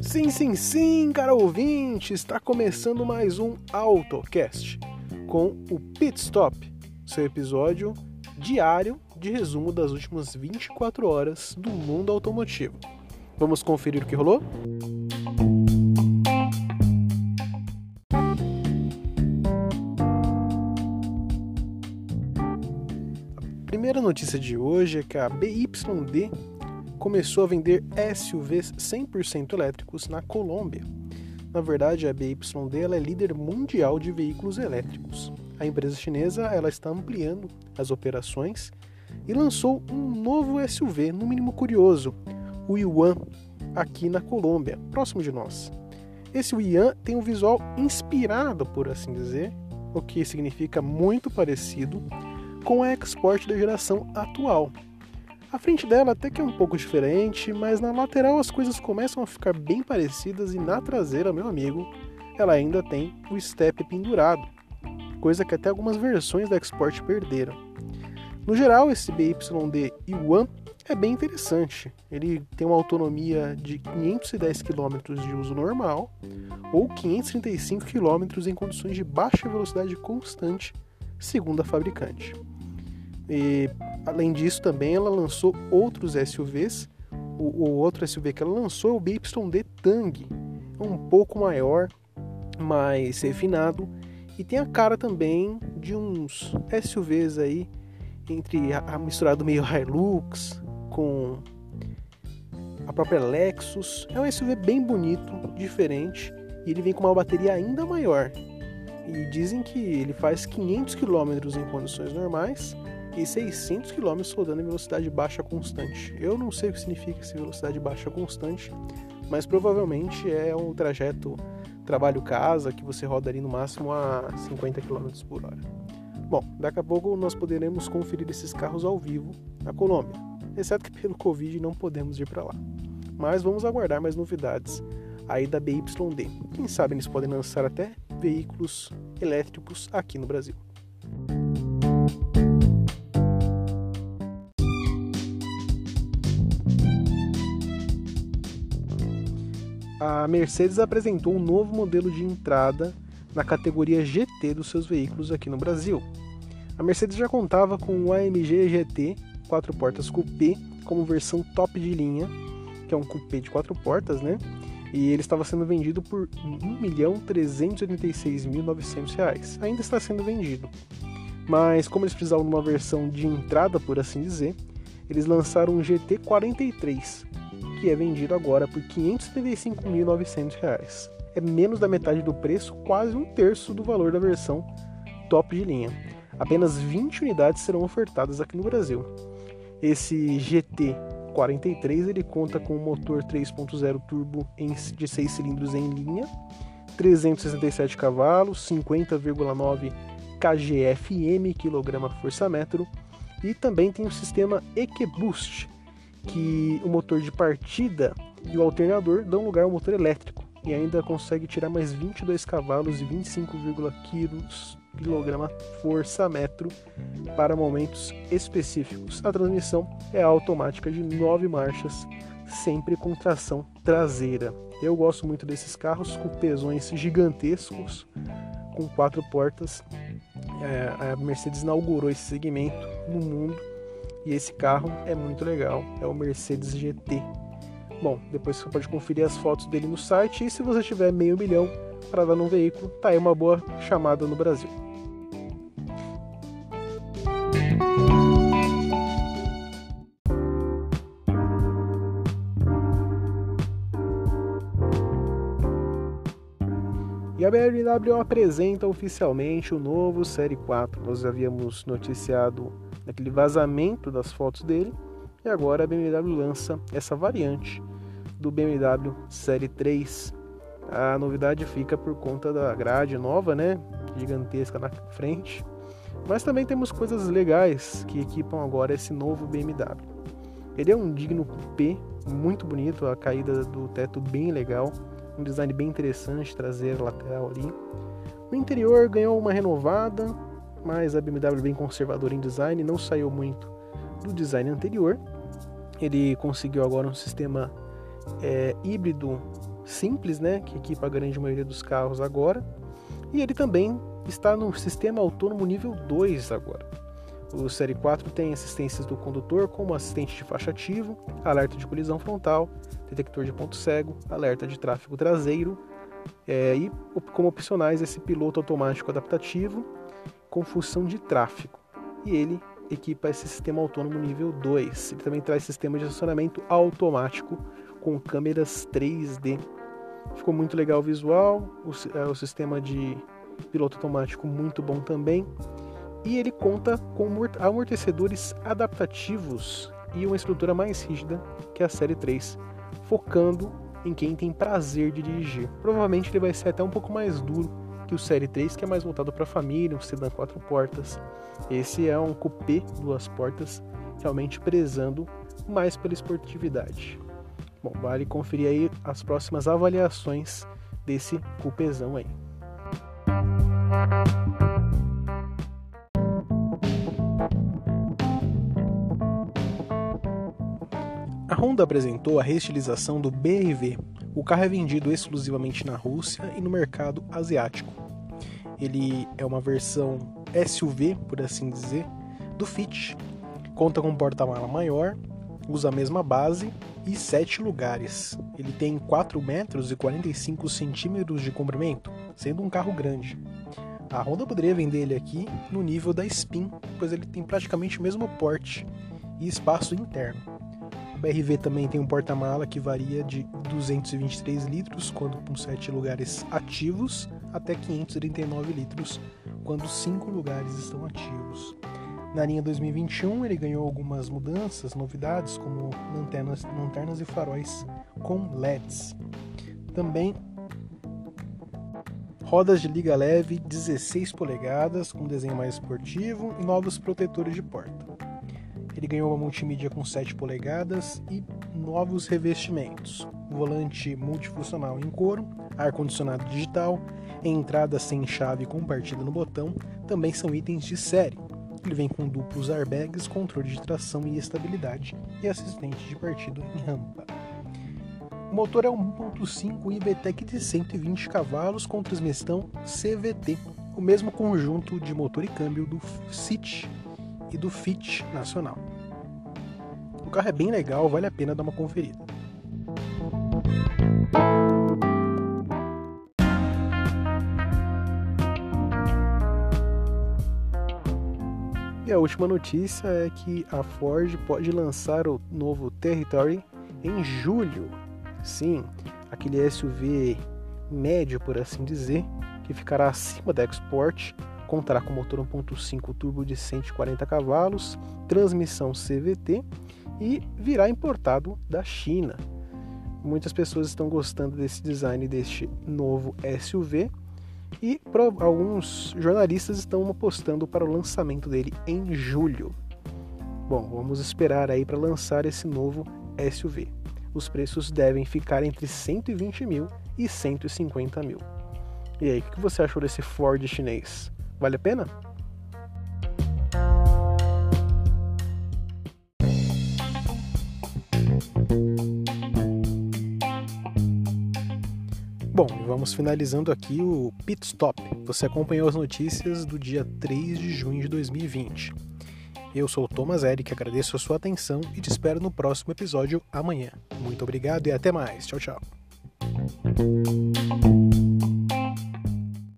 Sim, sim, sim, cara ouvinte, está começando mais um AutoCast com o Pit Stop, seu episódio diário de resumo das últimas 24 horas do mundo automotivo. Vamos conferir o que rolou? Notícia de hoje é que a BYD começou a vender SUVs 100% elétricos na Colômbia. Na verdade, a BYD é líder mundial de veículos elétricos. A empresa chinesa ela está ampliando as operações e lançou um novo SUV, no mínimo curioso, o Yuan, aqui na Colômbia, próximo de nós. Esse Yuan tem um visual inspirado, por assim dizer, o que significa muito parecido com a Export da geração atual. A frente dela até que é um pouco diferente, mas na lateral as coisas começam a ficar bem parecidas e na traseira, meu amigo, ela ainda tem o step pendurado, coisa que até algumas versões da Export perderam. No geral, esse BYD Yuan é bem interessante. Ele tem uma autonomia de 510 km de uso normal ou 535 km em condições de baixa velocidade constante, segundo a fabricante. E, além disso, também ela lançou outros SUVs. O, o outro SUV que ela lançou é o BYD Tang, é um pouco maior, mais refinado e tem a cara também de uns SUVs aí entre a, a misturado meio Hilux com a própria Lexus. É um SUV bem bonito, diferente, e ele vem com uma bateria ainda maior. E dizem que ele faz 500 km em condições normais e 600 km rodando em velocidade baixa constante. Eu não sei o que significa essa velocidade baixa constante, mas provavelmente é um trajeto trabalho-casa que você roda ali no máximo a 50 km por hora. Bom, daqui a pouco nós poderemos conferir esses carros ao vivo na Colômbia, exceto que pelo Covid não podemos ir para lá. Mas vamos aguardar mais novidades aí da BYD. Quem sabe eles podem lançar até veículos elétricos aqui no Brasil. A Mercedes apresentou um novo modelo de entrada na categoria GT dos seus veículos aqui no Brasil. A Mercedes já contava com o AMG GT 4 portas coupé como versão top de linha, que é um coupé de 4 portas, né? E ele estava sendo vendido por R$ 1.386.900. Ainda está sendo vendido. Mas como eles precisavam de uma versão de entrada, por assim dizer, eles lançaram um GT43, que é vendido agora por R$ 575.900. É menos da metade do preço, quase um terço do valor da versão top de linha. Apenas 20 unidades serão ofertadas aqui no Brasil. Esse GT 43 ele conta com um motor 3.0 turbo de 6 cilindros em linha, 367 cavalos, 50,9 kgfm kgfm e também tem o sistema EQBoost, que o motor de partida e o alternador dão lugar ao motor elétrico e ainda consegue tirar mais 22 cavalos e 25,1 kg força metro para momentos específicos. A transmissão é automática de 9 marchas, sempre com tração traseira. Eu gosto muito desses carros com pesões gigantescos, com quatro portas. É, a Mercedes inaugurou esse segmento no mundo e esse carro é muito legal. É o Mercedes GT. Bom, depois você pode conferir as fotos dele no site e se você tiver meio milhão para dar num veículo, tá aí uma boa chamada no Brasil. E a BMW apresenta oficialmente o novo Série 4. Nós havíamos noticiado aquele vazamento das fotos dele e agora a BMW lança essa variante do BMW Série 3. A novidade fica por conta da grade nova, né? Gigantesca na frente. Mas também temos coisas legais que equipam agora esse novo BMW. Ele é um digno coupé, muito bonito, a caída do teto bem legal um design bem interessante, traseira, lateral ali. O interior ganhou uma renovada, mas a BMW bem conservadora em design, não saiu muito do design anterior. Ele conseguiu agora um sistema é, híbrido simples, né, que equipa a grande maioria dos carros agora. E ele também está no sistema autônomo nível 2 agora. O Série 4 tem assistências do condutor, como assistente de faixa ativo, alerta de colisão frontal, detector de ponto cego, alerta de tráfego traseiro, é, e como opcionais esse piloto automático adaptativo com função de tráfego. E ele equipa esse sistema autônomo nível 2. Ele também traz sistema de estacionamento automático com câmeras 3D. Ficou muito legal o visual, o, é, o sistema de piloto automático muito bom também e ele conta com amortecedores adaptativos e uma estrutura mais rígida que a série 3, focando em quem tem prazer de dirigir. Provavelmente ele vai ser até um pouco mais duro que o série 3, que é mais voltado para a família, um sedã quatro portas. Esse é um coupé duas portas, realmente prezando mais pela esportividade. Bom, vale conferir aí as próximas avaliações desse cupezão aí. A Honda apresentou a reestilização do BRV. O carro é vendido exclusivamente na Rússia e no mercado asiático. Ele é uma versão SUV, por assim dizer, do Fit. Conta com um porta-mala maior, usa a mesma base e 7 lugares. Ele tem 4 metros e 45 centímetros de comprimento, sendo um carro grande. A Honda poderia vender ele aqui no nível da Spin, pois ele tem praticamente o mesmo porte e espaço interno. BRV também tem um porta-mala que varia de 223 litros, quando com 7 lugares ativos, até 539 litros, quando 5 lugares estão ativos. Na linha 2021, ele ganhou algumas mudanças, novidades, como lanternas, lanternas e faróis com LEDs. Também rodas de liga leve 16 polegadas, com desenho mais esportivo e novos protetores de porta. Ele ganhou uma multimídia com 7 polegadas e novos revestimentos. Volante multifuncional em couro, ar-condicionado digital, entrada sem chave com partida no botão também são itens de série. Ele vem com duplos airbags, controle de tração e estabilidade e assistente de partida em rampa. O motor é um 1.5 IVTEC de 120 cavalos com transmissão CVT, o mesmo conjunto de motor e câmbio do City e do Fit nacional. O carro é bem legal, vale a pena dar uma conferida. Última notícia é que a Ford pode lançar o novo Territory em julho. Sim, aquele SUV médio, por assim dizer, que ficará acima da Export contará com motor 1.5 turbo de 140 cavalos, transmissão CVT e virá importado da China. Muitas pessoas estão gostando desse design deste novo SUV e alguns jornalistas estão apostando para o lançamento dele em julho. Bom, vamos esperar aí para lançar esse novo SUV. Os preços devem ficar entre 120 mil e 150 mil. E aí, o que você achou desse Ford chinês? Vale a pena? Bom, vamos finalizando aqui o Pit Stop. Você acompanhou as notícias do dia 3 de junho de 2020. Eu sou o Thomas Eric, agradeço a sua atenção e te espero no próximo episódio amanhã. Muito obrigado e até mais. Tchau, tchau.